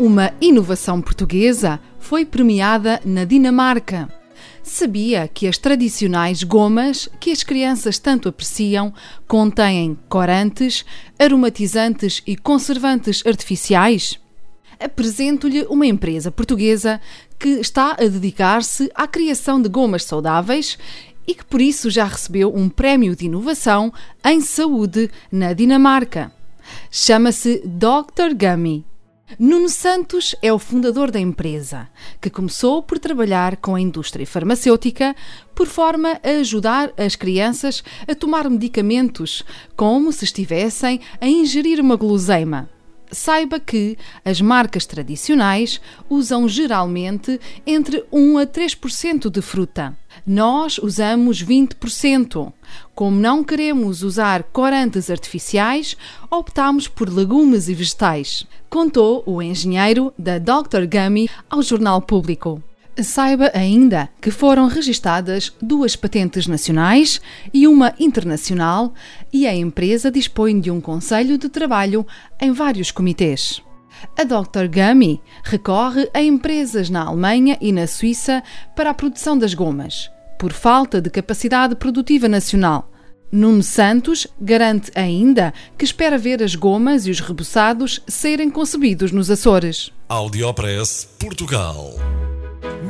Uma inovação portuguesa foi premiada na Dinamarca. Sabia que as tradicionais gomas que as crianças tanto apreciam contêm corantes, aromatizantes e conservantes artificiais? Apresento-lhe uma empresa portuguesa que está a dedicar-se à criação de gomas saudáveis e que por isso já recebeu um prémio de inovação em saúde na Dinamarca. Chama-se Dr. Gummy Nuno Santos é o fundador da empresa, que começou por trabalhar com a indústria farmacêutica por forma a ajudar as crianças a tomar medicamentos como se estivessem a ingerir uma guloseima. Saiba que as marcas tradicionais usam geralmente entre 1 a 3% de fruta. Nós usamos 20%. Como não queremos usar corantes artificiais, optamos por legumes e vegetais, contou o engenheiro da Dr. Gummy ao Jornal Público. Saiba ainda que foram registadas duas patentes nacionais e uma internacional, e a empresa dispõe de um conselho de trabalho em vários comitês. A Dr. Gummy recorre a empresas na Alemanha e na Suíça para a produção das gomas, por falta de capacidade produtiva nacional. Nuno Santos garante ainda que espera ver as gomas e os rebuçados serem concebidos nos Açores. Audiopress Portugal.